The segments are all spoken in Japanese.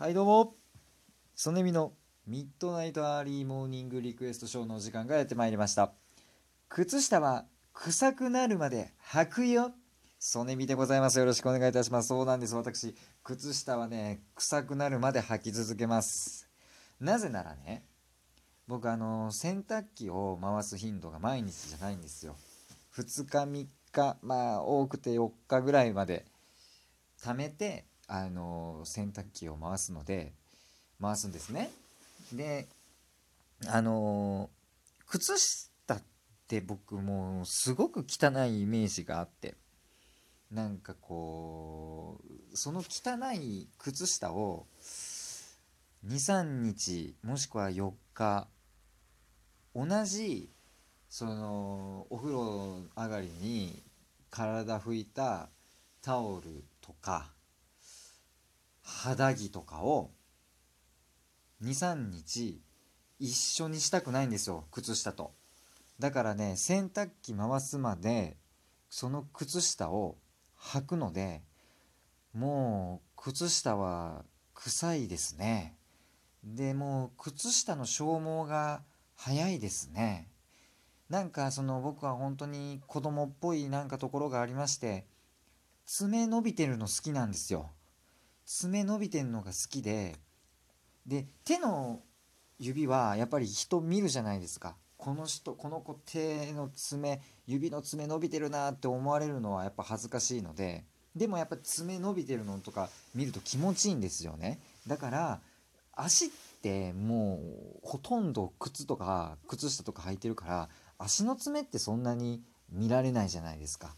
はいどうも。ソネミのミッドナイトアーリーモーニングリクエストショーのお時間がやってまいりました。靴下は臭くなるまで履くよ。ソネミでございます。よろしくお願いいたします。そうなんです。私靴下はね臭くなるまで履き続けます。なぜならね僕あの洗濯機を回す頻度が毎日じゃないんですよ。2日3日まあ多くて4日ぐらいまで貯めてあの洗濯機を回すので回すんですね。であの靴下って僕もすごく汚いイメージがあってなんかこうその汚い靴下を23日もしくは4日同じそのお風呂上がりに体拭いたタオルとか肌着とかを23日一緒にしたくないんですよ靴下と。だからね洗濯機回すまでその靴下を履くのでもう靴下は臭いですね。でもう靴下の消耗が早いですね。なんかその僕は本当に子供っぽいなんかところがありまして爪伸びてるの好きなんですよ。爪伸びてんのが好きでで手の指はやっぱり人見るじゃないですか。この人この子手の爪指の爪伸びてるなって思われるのはやっぱ恥ずかしいのででもやっぱ爪伸びてるのとか見ると気持ちいいんですよね。だから足ってもうほとんど靴とか靴下とか履いてるから足の爪ってそんなに見られないじゃないですか。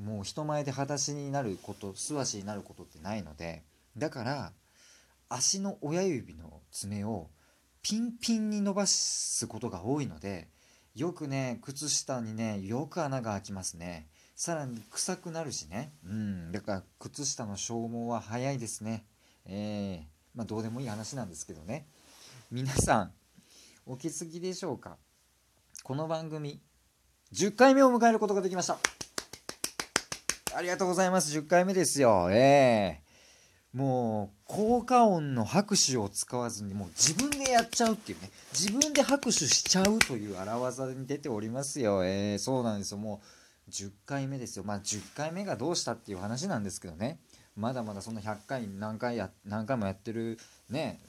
もう人前で裸足になること素足になることってないので。だから足の親指の爪をピンピンに伸ばすことが多いのでよくね靴下にねよく穴が開きますね。さらに臭くなるしね。うん。だから靴下の消耗は早いですね。えー、まあどうでもいい話なんですけどね。皆さんお気づきでしょうか？この番組10回目を迎えることができました。ありがとうございます。10回目ですよ。ええー。もう効果音の拍手を使わずにもう自分でやっちゃうっていうね。自分で拍手しちゃうという荒技に出ておりますよ。えー、そうなんですよ。もう10回目ですよ。まあ10回目がどうしたっていう話なんですけどね。まだまだそんな100回何回や何回もやってるね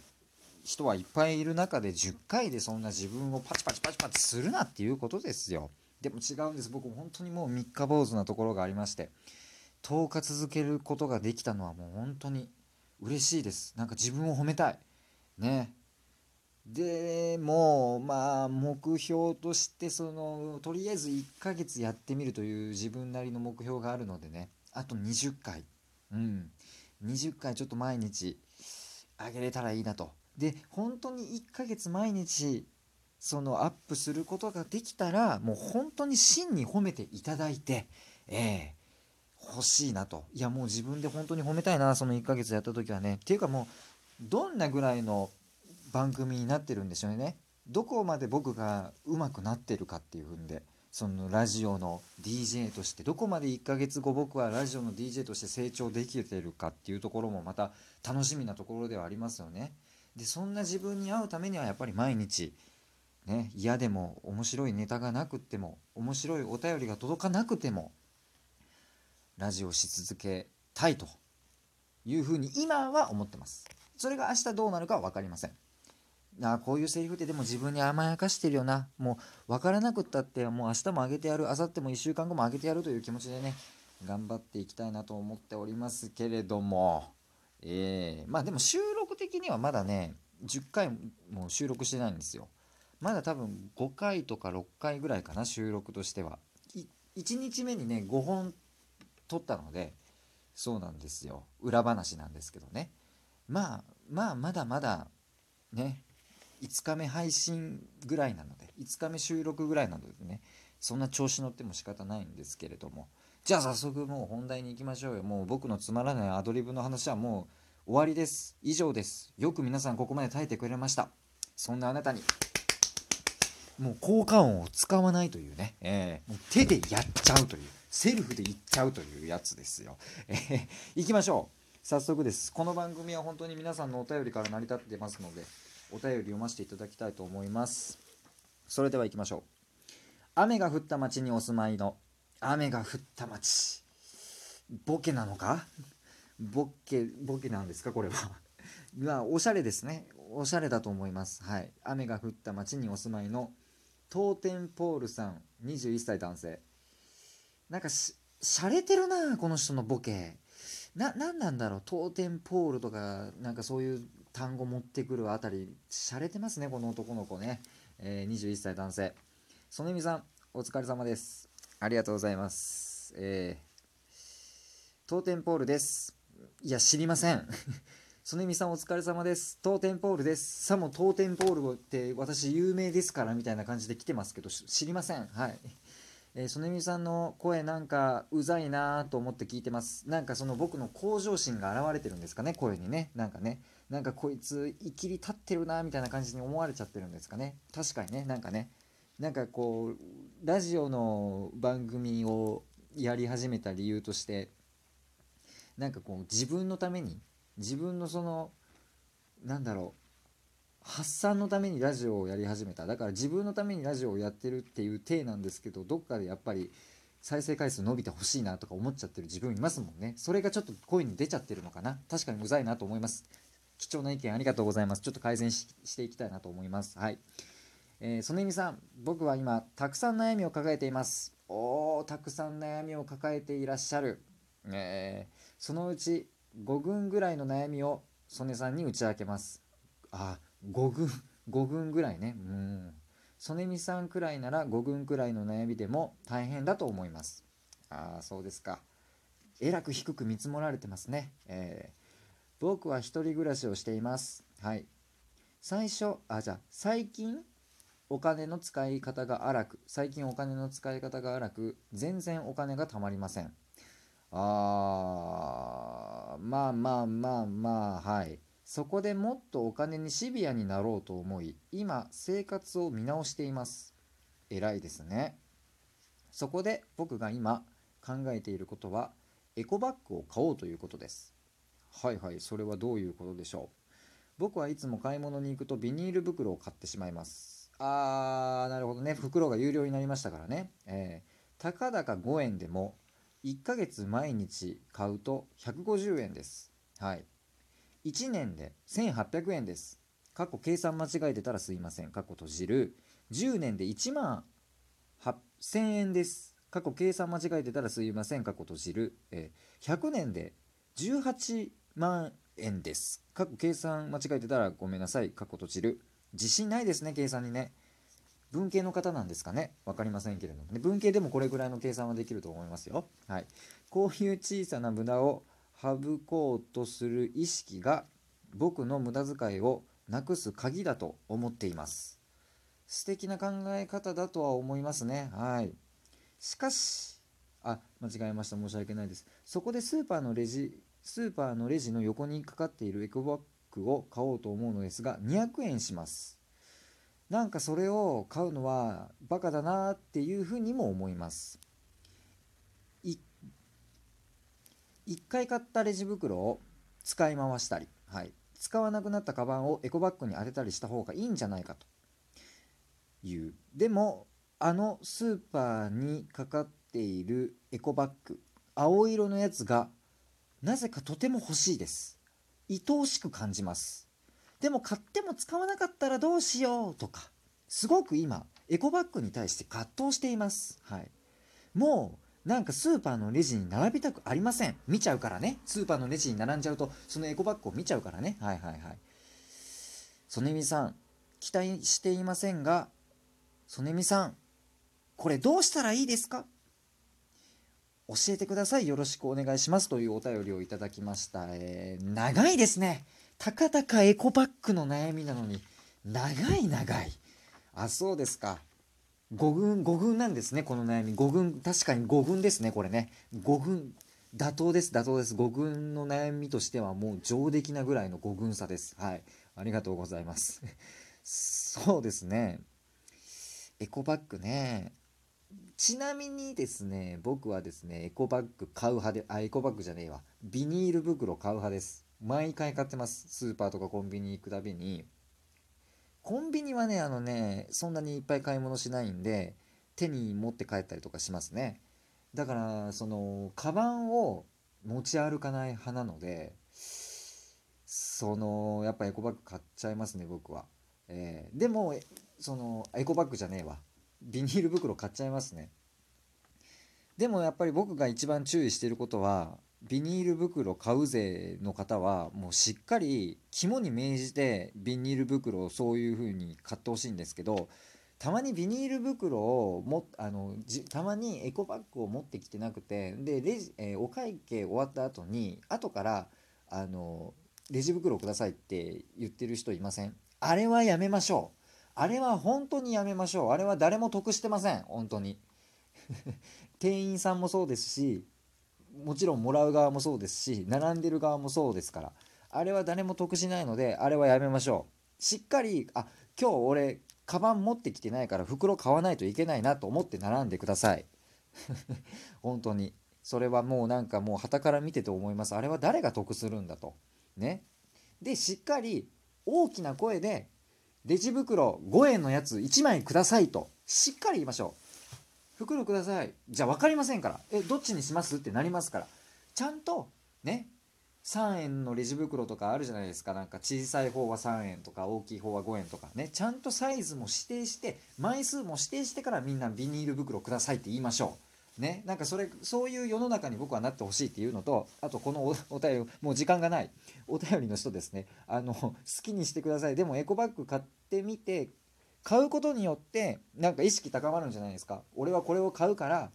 人はいっぱいいる中で10回でそんな自分をパチパチパチパチするなっていうことですよ。でも違うんです。僕本当にもう三日坊主なところがありまして。10日続けることができたのはもう本当に嬉しいです。なんか自分を褒めたい。ね。でもまあ目標としてそのとりあえず1ヶ月やってみるという自分なりの目標があるのでね。あと20回。うん。20回ちょっと毎日あげれたらいいなと。で本当に1ヶ月毎日そのアップすることができたらもう本当に真に褒めていただいてええ。欲しいなと。いやもう自分で本当に褒めたいなその1ヶ月やった時はね。っていうかもうどんなぐらいの番組になってるんでしょうね。どこまで僕が上手くなってるかっていうんでそのラジオの DJ としてどこまで1ヶ月後僕はラジオの DJ として成長できてるかっていうところもまた楽しみなところではありますよね。でそんな自分に会うためにはやっぱり毎日ね嫌でも面白いネタがなくっても面白いお便りが届かなくてもラジオし続けたいというふうに今は思ってます。それが明日どうなるかは分かりません。あこういうセリフってでも自分に甘やかしてるよな。もう分からなくったってもう明日もあげてやる。明後日も1週間後もあげてやるという気持ちでね頑張っていきたいなと思っておりますけれども。えー、まあでも収録的にはまだね10回も収録してないんですよ。まだ多分5回とか6回ぐらいかな収録としては。1日目にね5本撮ったのでそうなんですよ。裏話なんですけどね。まあまあまだまだね5日目配信ぐらいなので5日目収録ぐらいなのでねそんな調子乗っても仕方ないんですけれども。じゃあ早速もう本題に行きましょうよ。もう僕のつまらないアドリブの話はもう終わりです。以上です。よく皆さんここまで耐えてくれました。そんなあなたにもう効果音を使わないというね、えー、もう手でやっちゃうという。セルフで言っちゃうというやつですよ。えー、行きましょう。早速です。この番組は本当に皆さんのお便りから成り立ってますのでお便り読ませていただきたいと思います。それでは行きましょう。雨が降った町にお住まいの雨が降った町ボケなのか？ボケボケなんですか？これは。まあおしゃれですね。おしゃれだと思います。はい。雨が降った町にお住まいのトーテンポールさん。21歳男性。なんかししゃれてるなこの人のボケな何なんだろうトーテンポールとかなんかそういう単語持ってくるあたりしゃれてますねこの男の子ね、えー、21歳男性曽根美さんお疲れ様ですありがとうございますえー、トーテンポールですいや知りません 曽根美さんお疲れ様です。トーテンポールです。さもトーテンポールって私有名ですからみたいな感じで来てますけど、知りません。はい。えー、曽根美さんの声なんかうざいなと思って聞いてます。なんかその僕の向上心が現れてるんですかね、声にね。なんかね。なんかこいつ、いきり立ってるなみたいな感じに思われちゃってるんですかね。確かにね、なんかね。なんかこう、ラジオの番組をやり始めた理由として、なんかこう自分のために自分のそのなんだろう発散のためにラジオをやり始めた。だから自分のためにラジオをやってるっていう体なんですけどどっかでやっぱり再生回数伸びてほしいなとか思っちゃってる自分いますもんね。それがちょっと声に出ちゃってるのかな。確かにうざいなと思います。貴重な意見ありがとうございます。ちょっと改善していきたいなと思います。はい。えー、曽根美さん。僕は今たくさん悩みを抱えています。おーたくさん悩みを抱えていらっしゃる、えー、そのうち5軍ぐらいの悩みを曽根さんに打ち明けます。あ5軍5軍ぐらいね。うん。曽根美さんくらいなら5軍くらいの悩みでも大変だと思います。ああそうですか。えらく低く見積もられてますね、えー、僕は一人暮らしをしています。はい。最初あじゃあ最近お金の使い方が荒く最近お金の使い方が荒く全然お金が貯まりません。あーまあまあまあまあはい。そこでもっとお金にシビアになろうと思い今生活を見直しています。偉いですね。そこで僕が今考えていることはエコバッグを買おうということです。はいはいそれはどういうことでしょう。僕はいつも買い物に行くとビニール袋を買ってしまいます。あーなるほどね。袋が有料になりましたからね。えー、たかだか5円でも1ヶ月毎日買うと150円です。はい。1年で1800円です。過去計算間違えてたらすいません。過去閉じる。10年で1万8000円です。過去計算間違えてたらすいません。過去閉じる。えー、100年で18万円です。過去計算間違えてたらごめんなさい。過去閉じる。自信ないですね、計算にね。文系の方なんですかね分かりませんけれどもね文系でもこれぐらいの計算はできると思いますよ。はい、こういう小さな無駄を省こうとする意識が僕の無駄遣いをなくす鍵だと思っています。素敵な考え方だとは思いますね。はい。しかし、あ、間違えました。申し訳ないです。そこでスーパーのレジ、スーパーのレジの横にかかっているエコバッグを買おうと思うのですが、200円します。なんかそれを買うのはバカだなっていうふうにも思います1回買ったレジ袋を使い回したり、はい、使わなくなったカバンをエコバッグに当てたりした方がいいんじゃないかという。でもあのスーパーにかかっているエコバッグ青色のやつがなぜかとても欲しいです。愛おしく感じます。でも買っても使わなかったらどうしようとかすごく今エコバッグに対して葛藤しています、はい、もうなんかスーパーのレジに並びたくありません。見ちゃうからね。スーパーのレジに並んじゃうとそのエコバッグを見ちゃうからね。はいはいはい。曽根美さん期待していませんが曽根美さんこれどうしたらいいですか？教えてください。よろしくお願いします。というお便りをいただきました、えー、長いですね。たかだかエコバッグの悩みなのに長い長い。あそうですか。5軍5軍なんですねこの悩み。5軍確かに5軍ですねこれね。5軍妥当です妥当です。5軍の悩みとしてはもう上出来なぐらいの5軍差です。はい。ありがとうございます。そうですね。エコバッグね。ちなみにですね僕はですねエコバッグ買う派であエコバッグじゃねえわ。ビニール袋買う派です。毎回買ってます。スーパーとかコンビニ行くたびに。コンビニはねあのねそんなにいっぱい買い物しないんで手に持って帰ったりとかしますね。だからそのカバンを持ち歩かない派なのでそのやっぱエコバッグ買っちゃいますね僕は、えー、でもそのエコバッグじゃねえわ。ビニール袋買っちゃいますね。でもやっぱり僕が一番注意してることはビニール袋買うぜの方はもうしっかり肝に銘じてビニール袋をそういう風に買ってほしいんですけどたまにビニール袋をもあのたまにエコバッグを持ってきてなくてでレジ、えー、お会計終わった後に後からあのレジ袋くださいって言ってる人いません？あれはやめましょう。あれは本当にやめましょう。あれは誰も得してません。本当に。店員さんもそうですしもちろんもらう側もそうですし並んでる側もそうですからあれは誰も得しないのであれはやめましょう。しっかりあ今日俺カバン持ってきてないから袋買わないといけないなと思って並んでください。本当に。それはもうなんかもう旗から見てて思います。あれは誰が得するんだと。ね。でしっかり大きな声でレジ袋5円のやつ1枚くださいとしっかり言いましょう。袋ください。じゃあ分かりませんから。えどっちにします？ってなりますから。ちゃんとね3円のレジ袋とかあるじゃないですか。なんか小さい方は3円とか大きい方は5円とか。ねちゃんとサイズも指定して枚数も指定してからみんなビニール袋くださいって言いましょう。ねなんかそれそういう世の中に僕はなってほしいっていうのとあとこのおお便りもう時間がない。お便りの人ですね。あの好きにしてください。でもエコバッグ買ってみて買うことによってなんか意識高まるんじゃないですか。俺はこれを買うから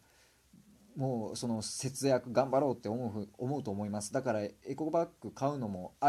もうその節約頑張ろうって思う思うと思います。だからエコバッグ買うのもあり